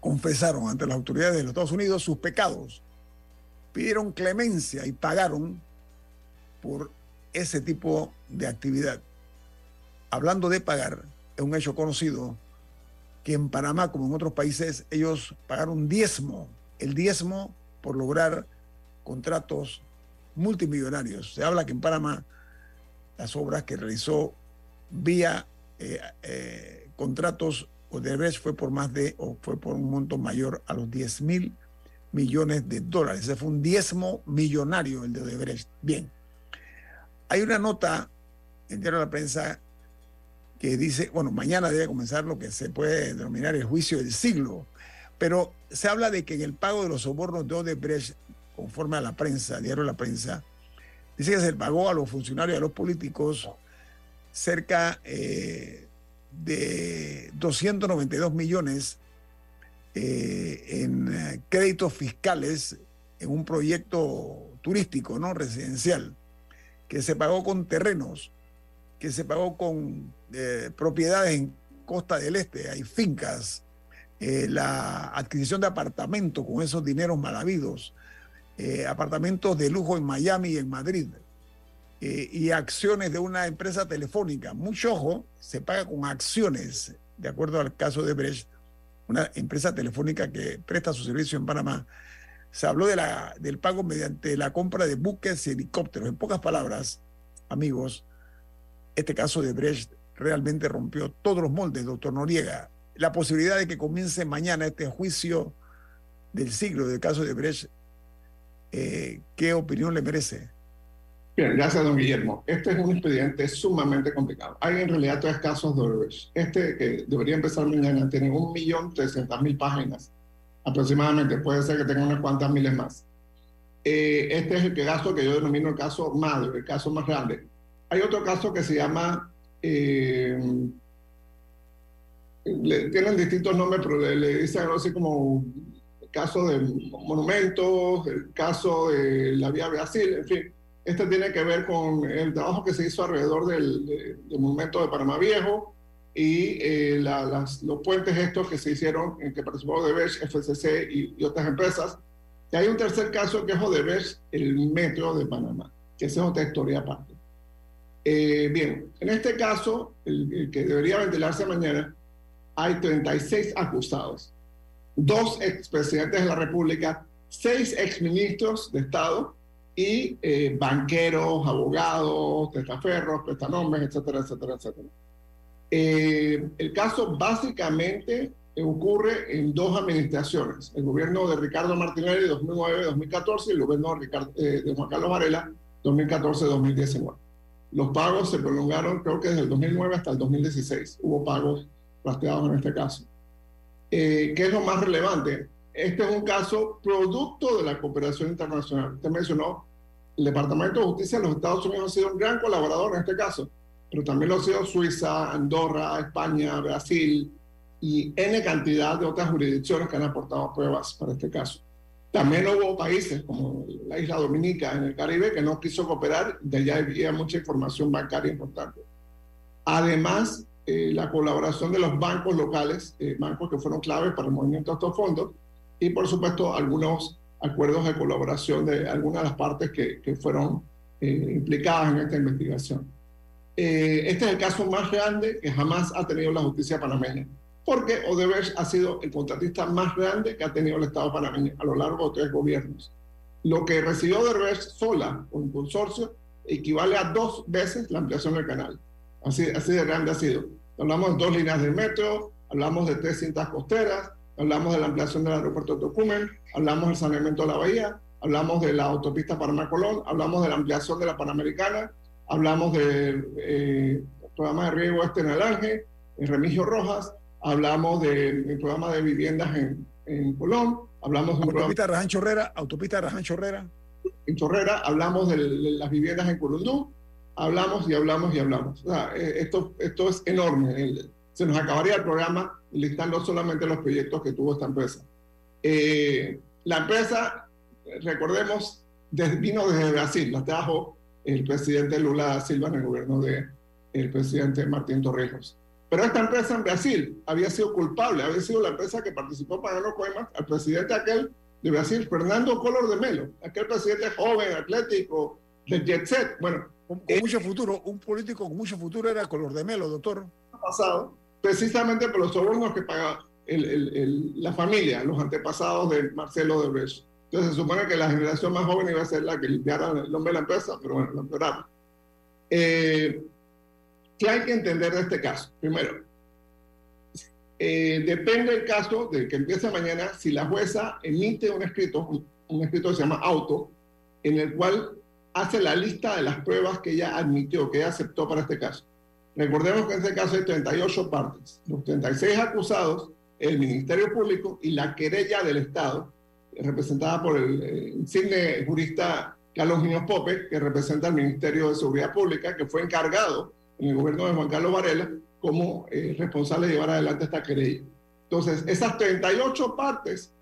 confesaron ante las autoridades de los Estados Unidos sus pecados, pidieron clemencia y pagaron por ese tipo de actividad. Hablando de pagar, es un hecho conocido que en Panamá, como en otros países, ellos pagaron diezmo, el diezmo por lograr contratos multimillonarios. Se habla que en Panamá las obras que realizó vía eh, eh, contratos Odebrecht fue por más de, o fue por un monto mayor a los 10 mil millones de dólares. Ese fue un diezmo millonario el de Odebrecht. Bien. Hay una nota en Diario de la Prensa que dice, bueno, mañana debe comenzar lo que se puede denominar el juicio del siglo, pero se habla de que en el pago de los sobornos de Odebrecht, conforme a la prensa, Diario de la Prensa, dice que se pagó a los funcionarios a los políticos cerca eh, de 292 millones eh, en eh, créditos fiscales en un proyecto turístico, ¿no? Residencial que se pagó con terrenos, que se pagó con eh, propiedades en Costa del Este, hay fincas, eh, la adquisición de apartamentos con esos dineros mal habidos, eh, apartamentos de lujo en Miami y en Madrid, y acciones de una empresa telefónica. Mucho ojo, se paga con acciones, de acuerdo al caso de Brecht, una empresa telefónica que presta su servicio en Panamá se habló de la, del pago mediante la compra de buques y helicópteros. En pocas palabras, amigos, este caso de Brecht realmente rompió todos los moldes, doctor Noriega. La posibilidad de que comience mañana este juicio del siglo del caso de Brecht, eh, ¿qué opinión le merece? Bien, gracias, don Guillermo. Este es un expediente sumamente complicado. Hay en realidad tres casos de Brecht. Este, que debería empezar mañana, tiene un millón trescientas mil páginas aproximadamente, puede ser que tenga unas cuantas miles más. Eh, este es el caso que yo denomino el caso madre, el caso más grande. Hay otro caso que se llama, eh, tienen distintos nombres, pero le, dicen algo así como el caso de monumentos, el caso de la vía Brasil, en fin. Este tiene que ver con el trabajo que se hizo alrededor del, del monumento de Panamá Viejo, y eh, las, los puentes estos que se hicieron, en que participó Odebrecht, FCC y, otras empresas. Y hay un tercer caso que es Odebrecht, el metro de Panamá, que esa es otra historia aparte. Eh, bien, en este caso, el, que debería ventilarse mañana, hay 36 acusados, dos expresidentes de la República, seis exministros de Estado y eh, banqueros, abogados, testaferros, prestanombres, etcétera, etcétera, etcétera. Eh, el caso básicamente ocurre en dos administraciones, el gobierno de Ricardo Martinelli 2009-2014 y el gobierno de, eh, Juan Carlos Varela 2014-2019. Los pagos se prolongaron creo que desde el 2009 hasta el 2016. Hubo pagos rastreados en este caso. Eh, ¿Qué es lo más relevante? Este es un caso producto de la cooperación internacional. Usted mencionó, el Departamento de Justicia de los Estados Unidos ha sido un gran colaborador en este caso, pero también lo ha sido Suiza, Andorra, España, Brasil, y N cantidad de otras jurisdicciones que han aportado pruebas para este caso. También hubo países como la isla Dominica en el Caribe que no quiso cooperar, de allá había mucha información bancaria importante. Además, eh, la colaboración de los bancos locales, eh, bancos que fueron claves para el movimiento de estos fondos, y por supuesto algunos acuerdos de colaboración de algunas de las partes que, que fueron eh, implicadas en esta investigación. Este es el caso más grande que jamás ha tenido la justicia panameña porque Odebrecht ha sido el contratista más grande que ha tenido el Estado panameño a lo largo de tres gobiernos. Lo que recibió Odebrecht sola o en consorcio equivale a dos veces la ampliación del canal. Así, así de grande ha sido. Hablamos de dos líneas de metro, hablamos de tres cintas costeras, hablamos de la ampliación del aeropuerto de Tocumen, hablamos del saneamiento de la bahía, hablamos de la autopista Panamá-Colón, hablamos de la ampliación de la Panamericana, hablamos del eh, programa de riego este en Alange, en Remigio Rojas, hablamos del programa de viviendas en, en Colón, hablamos de autopista Raján Chorrera, autopista Raján Chorrera. En Chorrera, hablamos de, las viviendas en Curundú, hablamos y hablamos y hablamos. O sea, eh, esto, esto es enorme. Se nos acabaría el programa listando solamente los proyectos que tuvo esta empresa. Eh, la empresa, recordemos, vino desde Brasil, la trajo el presidente Lula Silva en el gobierno del el presidente Martín Torrijos. Pero esta empresa en Brasil había sido culpable, había sido la empresa que participó pagando coimas al presidente aquel de Brasil, Fernando Collor de Melo, aquel presidente joven, atlético, de jet set. Bueno, con, mucho futuro, un político con mucho futuro era Collor de Melo, doctor. Pasado, precisamente por los sobornos que paga la familia, los antepasados de Marcelo de Brecht. Entonces se supone que la generación más joven iba a ser la que limpiara el nombre de la empresa, pero bueno, lo empeoraron. Eh, ¿Qué hay que entender de este caso? Primero, eh, depende del caso del que empiece mañana si la jueza emite un escrito, un, escrito que se llama auto, en el cual hace la lista de las pruebas que ella admitió, que ella aceptó para este caso. Recordemos que en este caso hay 38 partes, los 36 acusados, el Ministerio Público y la querella del Estado, representada por el eh, insigne jurista Carlos Muñoz Pope, que representa al Ministerio de Seguridad Pública, que fue encargado en el gobierno de Juan Carlos Varela como eh, responsable de llevar adelante esta querella. Entonces, esas 38 partes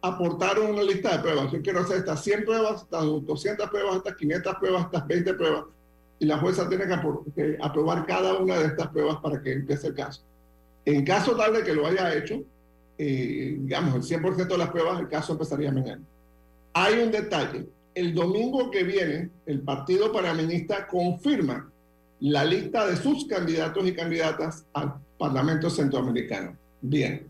aportaron una lista de pruebas. Yo quiero hacer estas 100 pruebas, estas 200 pruebas, estas 500 pruebas, estas 20 pruebas. Y la jueza tiene que aprobar cada una de estas pruebas para que empiece el caso. En caso tal de que lo haya hecho, digamos, el 100% de las pruebas, el caso empezaría mañana. Hay un detalle. El domingo que viene, el Partido Panameñista confirma la lista de sus candidatos y candidatas al Parlamento Centroamericano. Bien,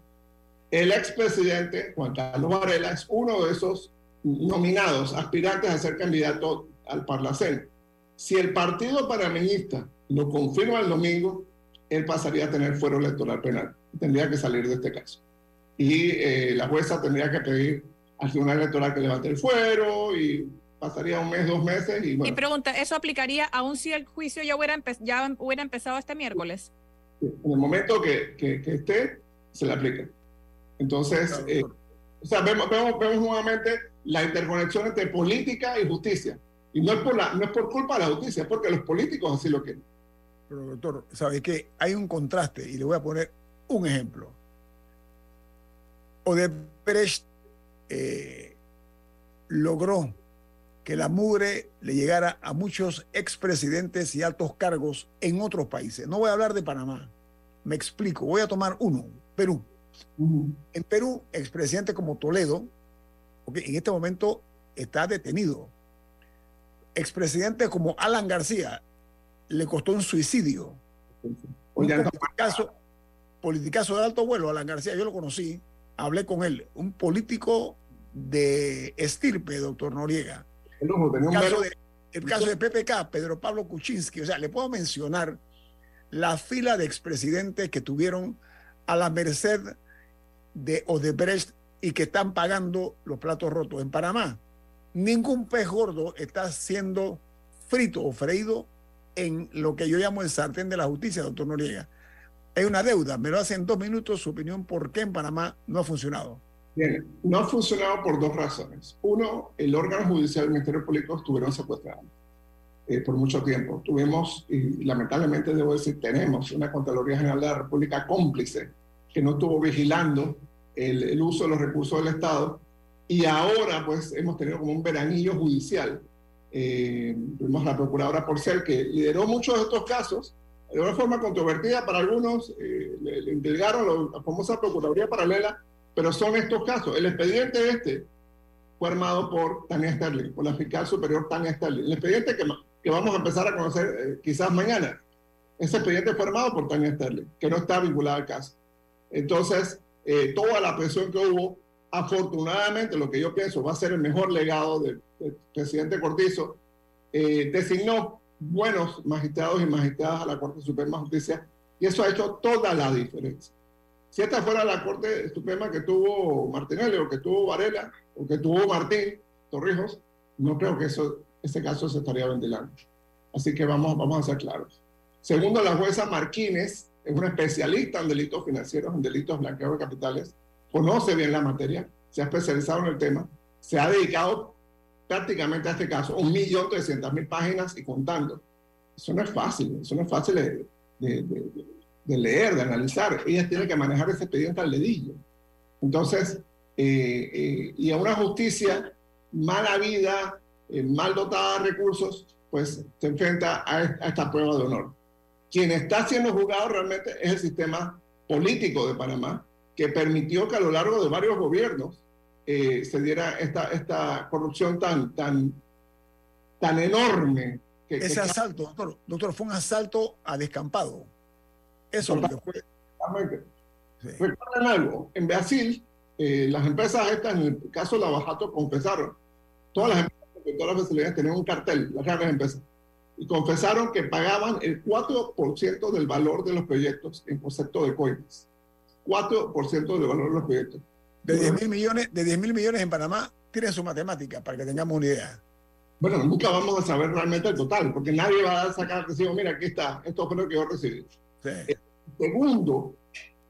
el expresidente Juan Carlos Varela es uno de esos nominados, aspirantes a ser candidato al Parlacén. Si el Partido Panameñista lo confirma el domingo, él pasaría a tener fuero electoral penal. Tendría que salir de este caso. Y eh, la jueza tendría que pedir al Tribunal Electoral que levante el fuero y pasaría un mes, dos meses y bueno. Y pregunta, ¿eso aplicaría aún si el juicio ya hubiera, ya hubiera empezado este miércoles? En el momento que, que, esté, se le aplica. Entonces, eh, o sea, vemos, vemos, vemos, nuevamente la interconexión entre política y justicia. Y no es por, la, no es por culpa de la justicia, es porque los políticos así lo quieren. Pero doctor, ¿sabe que Hay un contraste y le voy a poner un ejemplo. Odebrecht eh, logró que la mugre le llegara a muchos expresidentes y altos cargos en otros países. No voy a hablar de Panamá. Me explico. Voy a tomar uno, Perú. En Perú, expresidente como Toledo, okay, en este momento está detenido. Expresidente como Alan García le costó un suicidio. Un politicazo, politicazo de alto vuelo, Alan García, yo lo conocí, hablé con él, un político de estirpe, doctor Noriega el, caso de, el caso de PPK, Pedro Pablo Kuczynski, o sea, le puedo mencionar la fila de expresidentes que tuvieron a la merced de Odebrecht y que están pagando los platos rotos en Panamá. Ningún pez gordo está siendo frito o freído en lo que yo llamo el sartén de la justicia, doctor Noriega. Hay una deuda, me lo hace en dos minutos su opinión por qué en Panamá no ha funcionado. Bien, no ha funcionado por dos razones. Uno, el órgano judicial del Ministerio Público estuvieron secuestrados eh, por mucho tiempo. Tuvimos, y lamentablemente debo decir, tenemos una Contraloría General de la República cómplice que no estuvo vigilando el, el uso de los recursos del Estado y ahora pues hemos tenido como un veranillo judicial. Eh, tuvimos la procuradora Porcel que lideró muchos de estos casos de una forma controvertida para algunos, eh, le, le entregaron la famosa Procuraduría Paralela pero son estos casos. El expediente este fue armado por Tania Sterling, por la fiscal superior Tania Sterling. El expediente que, que vamos a empezar a conocer eh, quizás mañana, ese expediente fue armado por Tania Sterling, que no está vinculado al caso. Entonces, eh, toda la presión que hubo, afortunadamente, lo que yo pienso va a ser el mejor legado del, presidente Cortizo, designó buenos magistrados y magistradas a la Corte Suprema de Justicia y eso ha hecho toda la diferencia. Si esta fuera la Corte Suprema que tuvo Martinelli o que tuvo Varela o que tuvo Martín Torrijos, no creo que eso, ese caso se estaría ventilando. Así que vamos, vamos a ser claros. Segundo, la jueza Marquínez es una especialista en delitos financieros, en delitos blanqueos de capitales, conoce bien la materia, se ha especializado en el tema, se ha dedicado prácticamente a este caso, un millón trescientas mil páginas y contando. Eso no es fácil, eso no es fácil de, de, de, de leer, de analizar. Ella tiene que manejar ese expediente al dedillo. Entonces, eh, eh, y a una justicia mala vida, eh, mal dotada de recursos, pues se enfrenta a, a, esta prueba de honor. Quien está siendo juzgado realmente es el sistema político de Panamá, que permitió que a lo largo de varios gobiernos se diera esta, esta corrupción tan, tan, tan enorme. Que, Ese que... asalto, doctor, doctor, fue un asalto a descampado. Eso es lo que fue. Sí. Recuerden algo, en Brasil, eh, las empresas estas, en el caso de Lavajato, confesaron, todas las empresas todas las facilidades tenían un cartel, las grandes empresas, y confesaron que pagaban el 4% del valor de los proyectos en concepto de coimas. 4% del valor de los proyectos. De 10 mil millones, de 10 mil millones en Panamá, tienen su matemática para que tengamos una idea. Bueno, nunca vamos a saber realmente el total, porque nadie va a sacar recibo, mira, aquí está, esto fue lo que yo recibí. Sí. Segundo,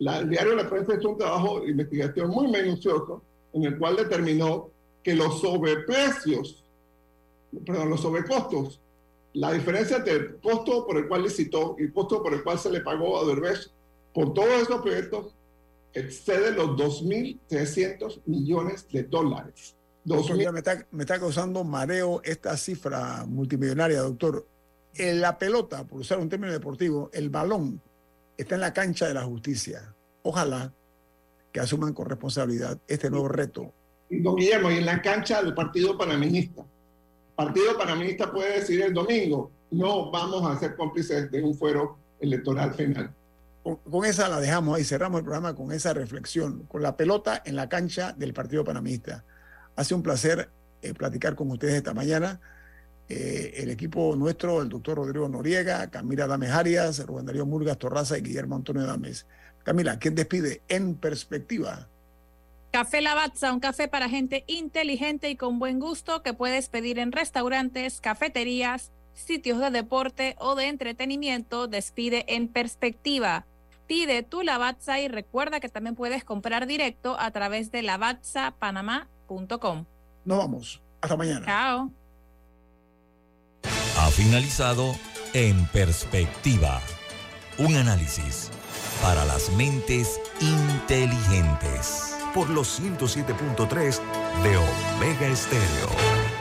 la, el diario La Prensa hizo un trabajo de investigación muy minucioso en el cual determinó que los sobreprecios, perdón, los sobrecostos, la diferencia entre el costo por el cual licitó y el costo por el cual se le pagó a Derbez por todos esos proyectos excede los 2.300 millones de dólares. Doctor, me, está, me está causando mareo esta cifra multimillonaria, doctor. En la pelota, por usar un término deportivo, el balón está en la cancha de la justicia. Ojalá que asuman con responsabilidad este nuevo reto. Don Guillermo, y en la cancha del Partido Panaminista. Partido Panaminista puede decir el domingo, no vamos a ser cómplices de un fuero electoral penal. Con, esa la dejamos ahí, cerramos el programa con esa reflexión, con la pelota en la cancha del Partido Panamista. Hace un placer eh, platicar con ustedes esta mañana. Eh, el equipo nuestro, el doctor Rodrigo Noriega, Camila Dames Arias, Rubén Darío Murgas Torraza y Guillermo Antonio Dames. Camila, ¿quién despide en perspectiva? Café Lavazza, un café para gente inteligente y con buen gusto que puedes pedir en restaurantes, cafeterías, sitios de deporte o de entretenimiento. Despide en perspectiva. Pide tu Lavazza y recuerda que también puedes comprar directo a través de lavazzapanamá.com. Nos vamos. Hasta mañana. Chao. Ha finalizado En Perspectiva. Un análisis para las mentes inteligentes. Por los 107.3 de Omega Estéreo.